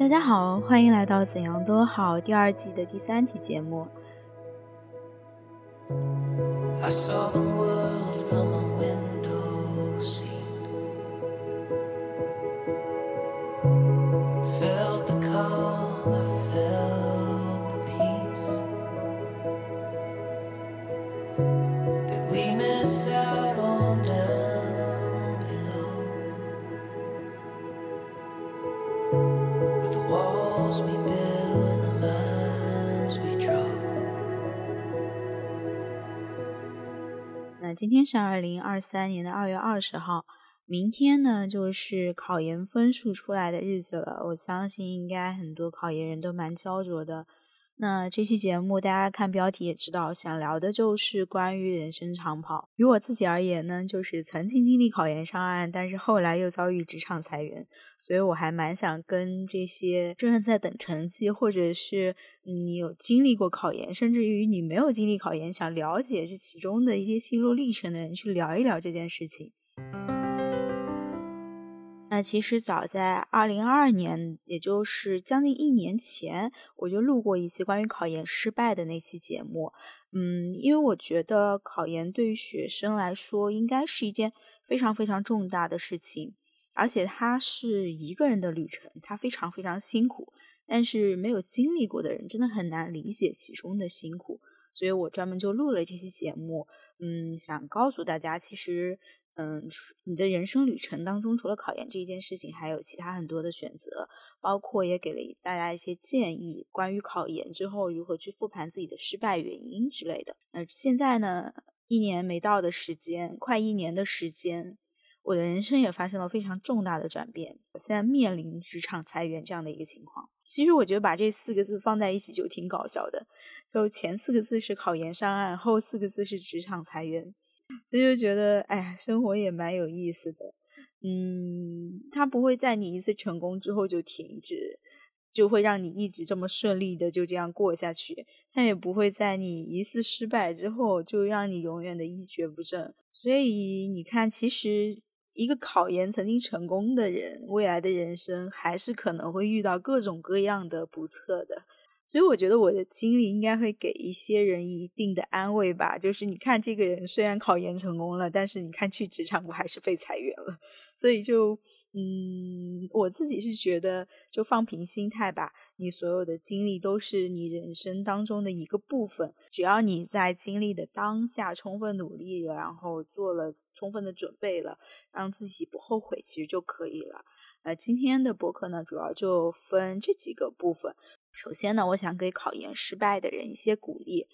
大家好，欢迎来到《怎样都好》第二季的第三期节目。今天是二零二三年的二月二十号，明天呢就是考研分数出来的日子了。我相信应该很多考研人都蛮焦灼的。那这期节目大家看标题也知道，想聊的就是关于人生长跑。于我自己而言呢，就是曾经经历考研上岸，但是后来又遭遇职场裁员，所以我还蛮想跟这些正在等成绩，或者是你有经历过考研，甚至于你没有经历考研，想了解这其中的一些心路历程的人去聊一聊这件事情。其实早在二零二二年，也就是将近一年前，我就录过一期关于考研失败的那期节目。嗯，因为我觉得考研对于学生来说，应该是一件非常非常重大的事情，而且它是一个人的旅程，它非常非常辛苦。但是没有经历过的人，真的很难理解其中的辛苦，所以我专门就录了这期节目。嗯，想告诉大家，其实。嗯，你的人生旅程当中，除了考研这一件事情，还有其他很多的选择，包括也给了大家一些建议，关于考研之后如何去复盘自己的失败原因之类的。那现在呢，一年没到的时间，快一年的时间，我的人生也发生了非常重大的转变。我现在面临职场裁员这样的一个情况。其实我觉得把这四个字放在一起就挺搞笑的，就前四个字是考研上岸，后四个字是职场裁员。所以就觉得，哎呀，生活也蛮有意思的。嗯，它不会在你一次成功之后就停止，就会让你一直这么顺利的就这样过下去。它也不会在你一次失败之后就让你永远的一蹶不振。所以你看，其实一个考研曾经成功的人，未来的人生还是可能会遇到各种各样的不测的。所以我觉得我的经历应该会给一些人一定的安慰吧。就是你看，这个人虽然考研成功了，但是你看去职场，我还是被裁员了。所以就，嗯，我自己是觉得，就放平心态吧。你所有的经历都是你人生当中的一个部分，只要你在经历的当下充分努力了，然后做了充分的准备了，让自己不后悔，其实就可以了。呃，今天的博客呢，主要就分这几个部分。首先呢，我想给考研失败的人一些鼓励，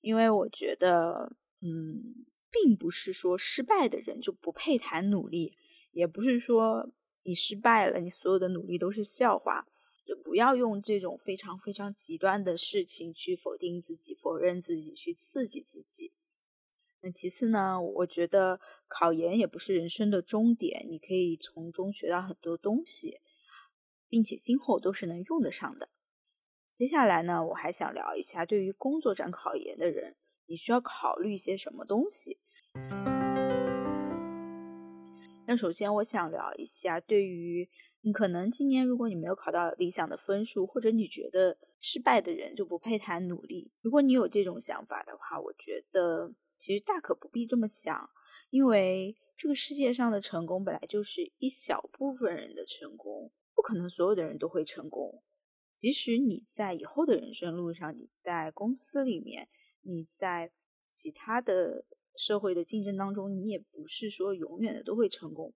因为我觉得，嗯，并不是说失败的人就不配谈努力，也不是说你失败了，你所有的努力都是笑话，就不要用这种非常非常极端的事情去否定自己、否认自己、去刺激自己。那其次呢，我觉得考研也不是人生的终点，你可以从中学到很多东西，并且今后都是能用得上的。接下来呢，我还想聊一下，对于工作站考研的人，你需要考虑一些什么东西？那首先，我想聊一下，对于你可能今年如果你没有考到理想的分数，或者你觉得失败的人就不配谈努力。如果你有这种想法的话，我觉得其实大可不必这么想，因为这个世界上的成功本来就是一小部分人的成功，不可能所有的人都会成功。即使你在以后的人生路上，你在公司里面，你在其他的社会的竞争当中，你也不是说永远的都会成功。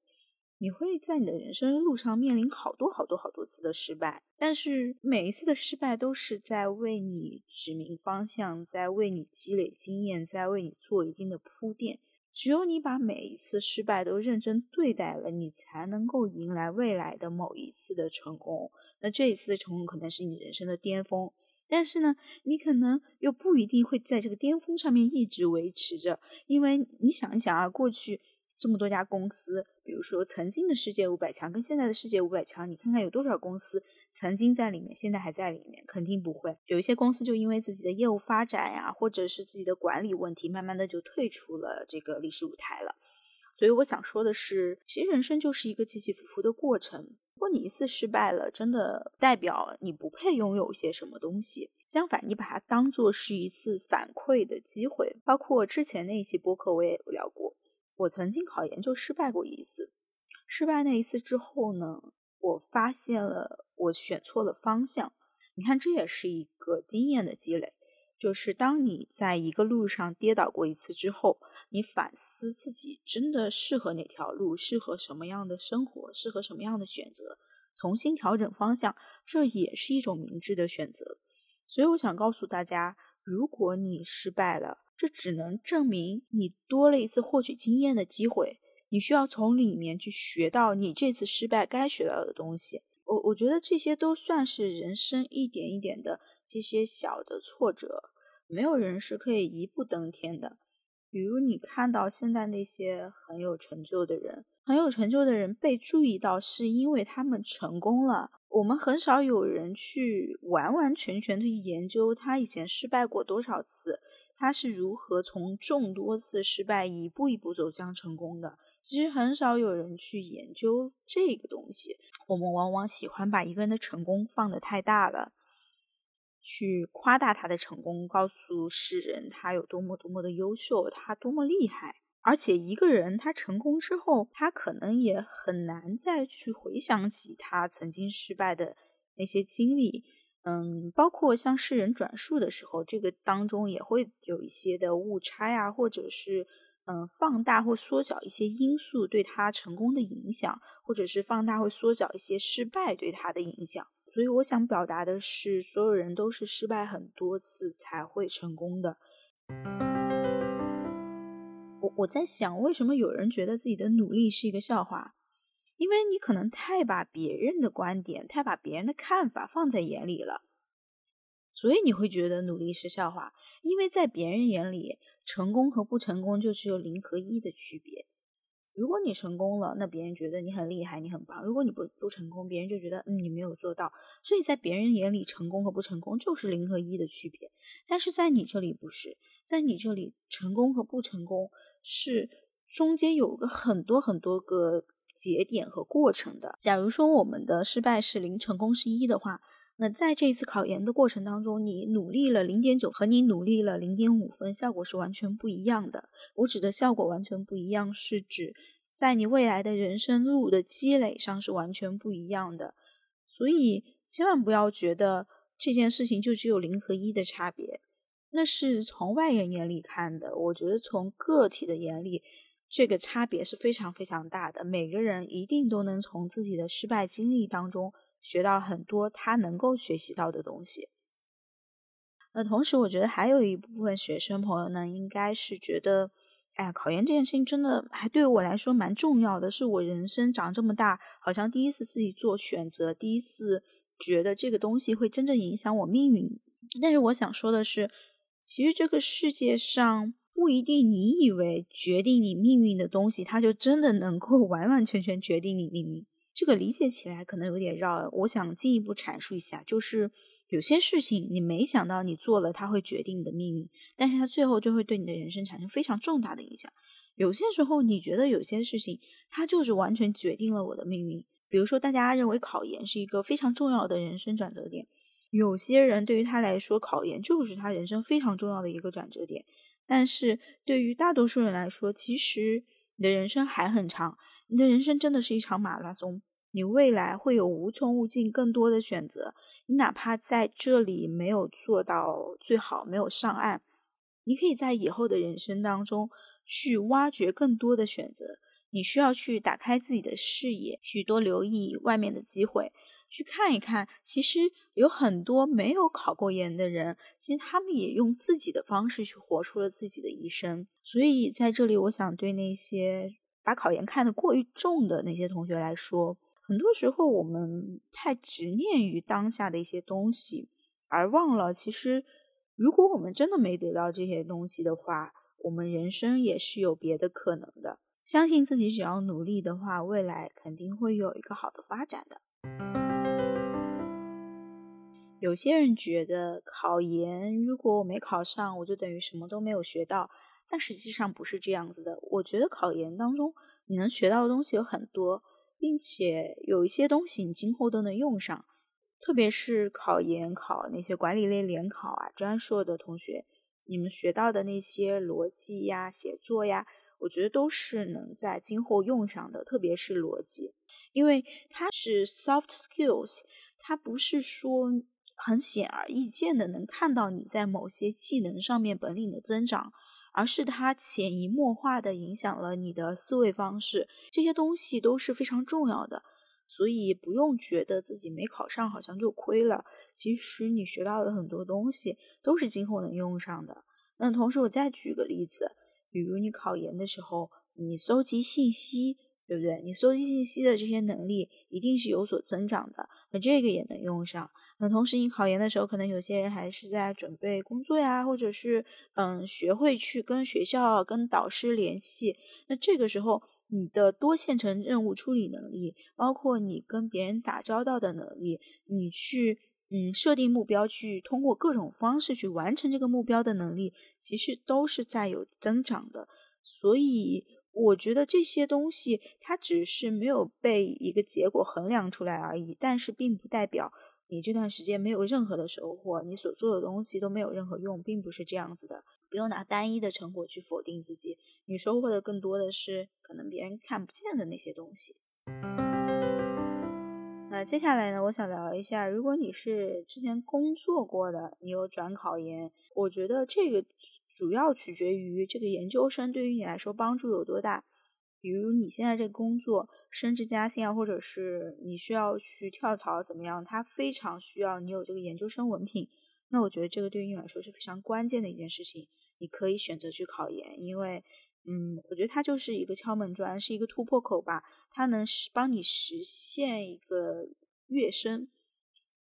你会在你的人生路上面临好多好多好多次的失败，但是每一次的失败都是在为你指明方向，在为你积累经验，在为你做一定的铺垫。只有你把每一次失败都认真对待了，你才能够迎来未来的某一次的成功。那这一次的成功可能是你人生的巅峰，但是呢，你可能又不一定会在这个巅峰上面一直维持着，因为你想一想啊，过去。这么多家公司，比如说曾经的世界五百强跟现在的世界五百强，你看看有多少公司曾经在里面，现在还在里面，肯定不会。有一些公司就因为自己的业务发展呀，或者是自己的管理问题，慢慢的就退出了这个历史舞台了。所以我想说的是，其实人生就是一个起起伏伏的过程，如果你一次失败了，真的代表你不配拥有一些什么东西。相反，你把它当做是一次反馈的机会。包括之前那一期播客我也有聊过，我曾经考研就失败过一次。失败那一次之后呢，我发现了我选错了方向。你看，这也是一个经验的积累。就是当你在一个路上跌倒过一次之后，你反思自己真的适合哪条路，适合什么样的生活，适合什么样的选择，重新调整方向，这也是一种明智的选择。所以我想告诉大家，如果你失败了，这只能证明你多了一次获取经验的机会。你需要从里面去学到你这次失败该学到的东西。我我觉得这些都算是人生一点一点的。这些小的挫折，没有人是可以一步登天的。比如你看到现在那些很有成就的人，很有成就的人被注意到，是因为他们成功了。我们很少有人去完完全全的研究他以前失败过多少次，他是如何从众多次失败一步一步走向成功的。其实很少有人去研究这个东西。我们往往喜欢把一个人的成功放得太大了。去夸大他的成功，告诉世人他有多么多么的优秀，他多么厉害。而且一个人他成功之后，他可能也很难再去回想起他曾经失败的那些经历。嗯，包括向世人转述的时候，这个当中也会有一些的误差呀，或者是嗯放大或缩小一些因素对他成功的影响，或者是放大或缩小一些失败对他的影响。所以我想表达的是，所有人都是失败很多次才会成功的。我我在想，为什么有人觉得自己的努力是一个笑话？因为你可能太把别人的观点、太把别人的看法放在眼里了，所以你会觉得努力是笑话。因为在别人眼里，成功和不成功就只有零和一的区别。如果你成功了，那别人觉得你很厉害，你很棒；如果你不不成功，别人就觉得嗯你没有做到。所以在别人眼里，成功和不成功就是零和一的区别。但是在你这里不是，在你这里，成功和不成功是中间有个很多很多个节点和过程的。假如说我们的失败是零，成功是一的话。那在这次考研的过程当中，你努力了零点九和你努力了零点五分，效果是完全不一样的。我指的效果完全不一样，是指在你未来的人生路的积累上是完全不一样的。所以千万不要觉得这件事情就只有零和一的差别，那是从外人眼里看的。我觉得从个体的眼里，这个差别是非常非常大的。每个人一定都能从自己的失败经历当中。学到很多他能够学习到的东西。那同时，我觉得还有一部分学生朋友呢，应该是觉得，哎呀，考研这件事情真的还对我来说蛮重要的，是我人生长这么大，好像第一次自己做选择，第一次觉得这个东西会真正影响我命运。但是我想说的是，其实这个世界上不一定你以为决定你命运的东西，它就真的能够完完全全决定你命运。这个理解起来可能有点绕，我想进一步阐述一下，就是有些事情你没想到你做了，它会决定你的命运，但是它最后就会对你的人生产生非常重大的影响。有些时候你觉得有些事情它就是完全决定了我的命运，比如说大家认为考研是一个非常重要的人生转折点，有些人对于他来说考研就是他人生非常重要的一个转折点，但是对于大多数人来说，其实你的人生还很长，你的人生真的是一场马拉松。你未来会有无穷无尽更多的选择，你哪怕在这里没有做到最好，没有上岸，你可以在以后的人生当中去挖掘更多的选择。你需要去打开自己的视野，去多留意外面的机会，去看一看。其实有很多没有考过研的人，其实他们也用自己的方式去活出了自己的一生。所以在这里，我想对那些把考研看得过于重的那些同学来说。很多时候，我们太执念于当下的一些东西，而忘了，其实如果我们真的没得到这些东西的话，我们人生也是有别的可能的。相信自己，只要努力的话，未来肯定会有一个好的发展的。有些人觉得考研，如果我没考上，我就等于什么都没有学到，但实际上不是这样子的。我觉得考研当中，你能学到的东西有很多。并且有一些东西你今后都能用上。特别是考研考那些管理类联考啊、专硕的同学，你们学到的那些逻辑呀、写作呀，我觉得都是能在今后用上的。特别是逻辑，因为它是 soft skills，它不是说很显而易见的能看到你在某些技能上面本领的增长，而是它潜移默化的影响了你的思维方式。这些东西都是非常重要的。所以不用觉得自己没考上好像就亏了，其实你学到的很多东西都是今后能用上的。那同时我再举个例子，比如你考研的时候，你搜集信息，对不对？你搜集信息的这些能力一定是有所增长的，那这个也能用上。那同时你考研的时候，可能有些人还是在准备工作呀，或者是嗯学会去跟学校、跟导师联系，那这个时候。你的多线程任务处理能力，包括你跟别人打交道的能力，你去嗯设定目标，去通过各种方式去完成这个目标的能力，其实都是在有增长的。所以我觉得这些东西它只是没有被一个结果衡量出来而已，但是并不代表你这段时间没有任何的收获，你所做的东西都没有任何用，并不是这样子的。不用拿单一的成果去否定自己，你收获的更多的是可能别人看不见的那些东西。那接下来呢，我想聊一下，如果你是之前工作过的，你有转考研，我觉得这个主要取决于这个研究生对于你来说帮助有多大。比如你现在这个工作升职加薪啊，或者是你需要去跳槽怎么样，它非常需要你有这个研究生文凭。那我觉得这个对于你来说是非常关键的一件事情，你可以选择去考研，因为，嗯，我觉得它就是一个敲门砖，是一个突破口吧，它能帮你实现一个跃升，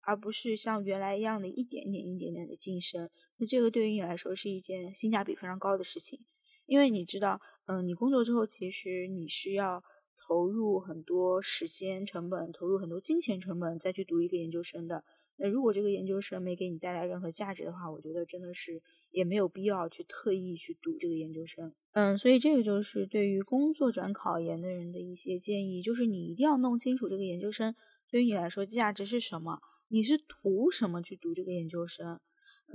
而不是像原来一样的一点点、一点点的晋升。那这个对于你来说是一件性价比非常高的事情，因为你知道，嗯，你工作之后其实你是要投入很多时间成本、投入很多金钱成本再去读一个研究生的。那如果这个研究生没给你带来任何价值的话，我觉得真的是也没有必要去特意去读这个研究生。嗯，所以这个就是对于工作转考研的人的一些建议，就是你一定要弄清楚这个研究生对于你来说价值是什么，你是图什么去读这个研究生。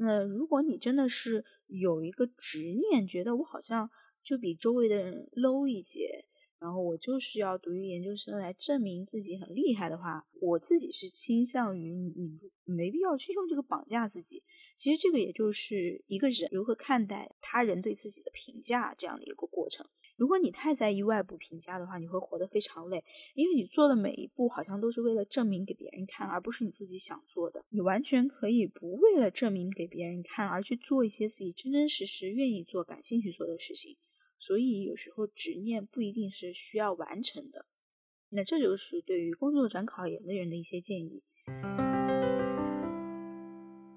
那如果你真的是有一个执念，觉得我好像就比周围的人 low 一截。然后我就是要读一个研究生来证明自己很厉害的话，我自己是倾向于你，你没必要去用这个绑架自己。其实这个也就是一个人如何看待他人对自己的评价这样的一个过程。如果你太在意外部评价的话，你会活得非常累，因为你做的每一步好像都是为了证明给别人看，而不是你自己想做的。你完全可以不为了证明给别人看而去做一些自己真真实实愿意做、感兴趣做的事情。所以有时候执念不一定是需要完成的，那这就是对于工作转考研的人的一些建议。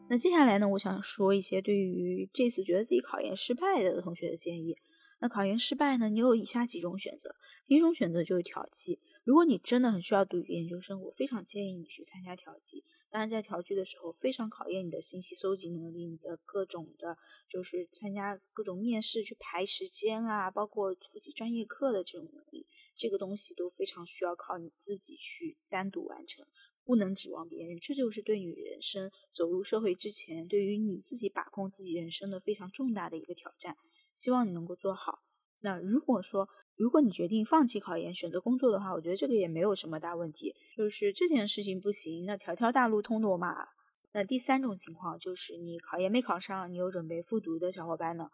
那接下来呢，我想说一些对于这次觉得自己考研失败的同学的建议。那考研失败呢，你有以下几种选择。第一种选择就是调剂。如果你真的很需要读一个研究生，我非常建议你去参加调剂。当然，在调剂的时候，非常考验你的信息搜集能力，你的各种的，就是参加各种面试去排时间啊，包括复习专业课的这种能力，这个东西都非常需要靠你自己去单独完成，不能指望别人。这就是对你人生走入社会之前，对于你自己把控自己人生的非常重大的一个挑战。希望你能够做好。那如果说，如果你决定放弃考研，选择工作的话，我觉得这个也没有什么大问题。就是这件事情不行，那条条大路通罗马。那第三种情况就是你考研没考上，你有准备复读的小伙伴呢？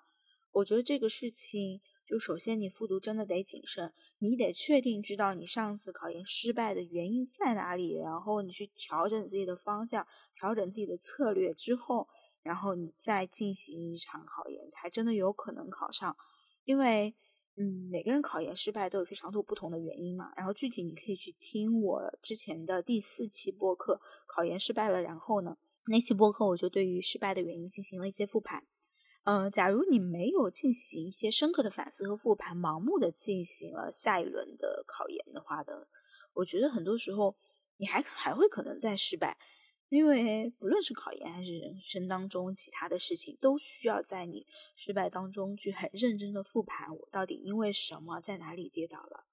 我觉得这个事情，就首先你复读真的得谨慎，你得确定知道你上次考研失败的原因在哪里，然后你去调整自己的方向，调整自己的策略之后。然后你再进行一场考研，才真的有可能考上。因为，嗯，每个人考研失败都有非常多不同的原因嘛。然后具体你可以去听我之前的第四期播客，考研失败了，然后呢，那期播客我就对于失败的原因进行了一些复盘。嗯，假如你没有进行一些深刻的反思和复盘，盲目的进行了下一轮的考研的话的，我觉得很多时候你还还会可能再失败。因为不论是考研还是人生当中其他的事情，都需要在你失败当中去很认真的复盘，我到底因为什么在哪里跌倒了。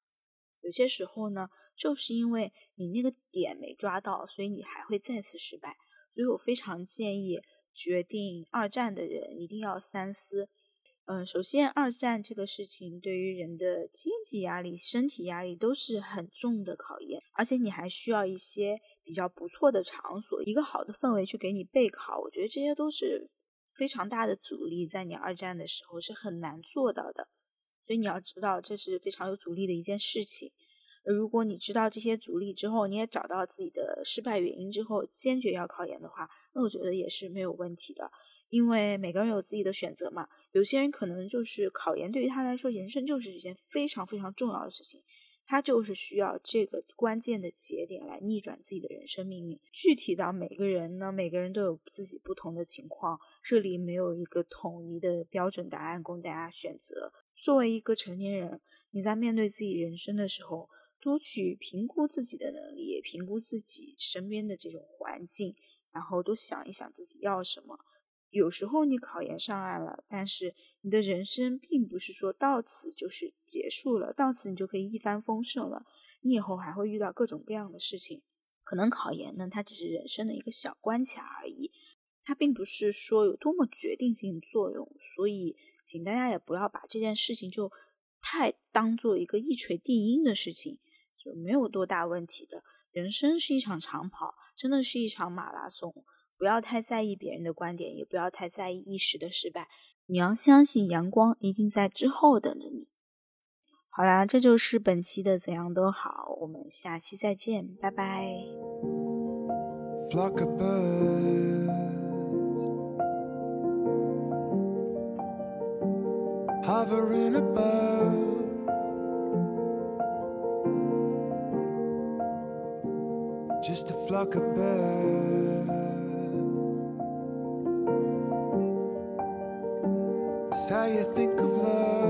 有些时候呢，就是因为你那个点没抓到，所以你还会再次失败。所以我非常建议决定二战的人一定要三思。嗯，首先，二战这个事情对于人的经济压力、身体压力都是很重的考验，而且你还需要一些比较不错的场所、一个好的氛围去给你备考。我觉得这些都是非常大的阻力，在你二战的时候是很难做到的。所以你要知道，这是非常有阻力的一件事情。如果你知道这些阻力之后，你也找到自己的失败原因之后，坚决要考研的话，那我觉得也是没有问题的。因为每个人有自己的选择嘛，有些人可能就是考研对于他来说，人生就是一件非常非常重要的事情，他就是需要这个关键的节点来逆转自己的人生命运。具体到每个人呢，每个人都有自己不同的情况，这里没有一个统一的标准答案供大家选择。作为一个成年人，你在面对自己人生的时候，多去评估自己的能力，评估自己身边的这种环境，然后多想一想自己要什么。有时候你考研上岸了，但是你的人生并不是说到此就是结束了，到此你就可以一帆风顺了。你以后还会遇到各种各样的事情，可能考研呢，它只是人生的一个小关卡而已，它并不是说有多么决定性作用。所以，请大家也不要把这件事情就太当做一个一锤定音的事情，就没有多大问题的。人生是一场长跑，真的是一场马拉松。不要太在意别人的观点，也不要太在意一时的失败。你要相信阳光一定在之后等着你。好啦，这就是本期的怎样都好，我们下期再见，拜拜。hover in a bird like a bird. It's how you think of love.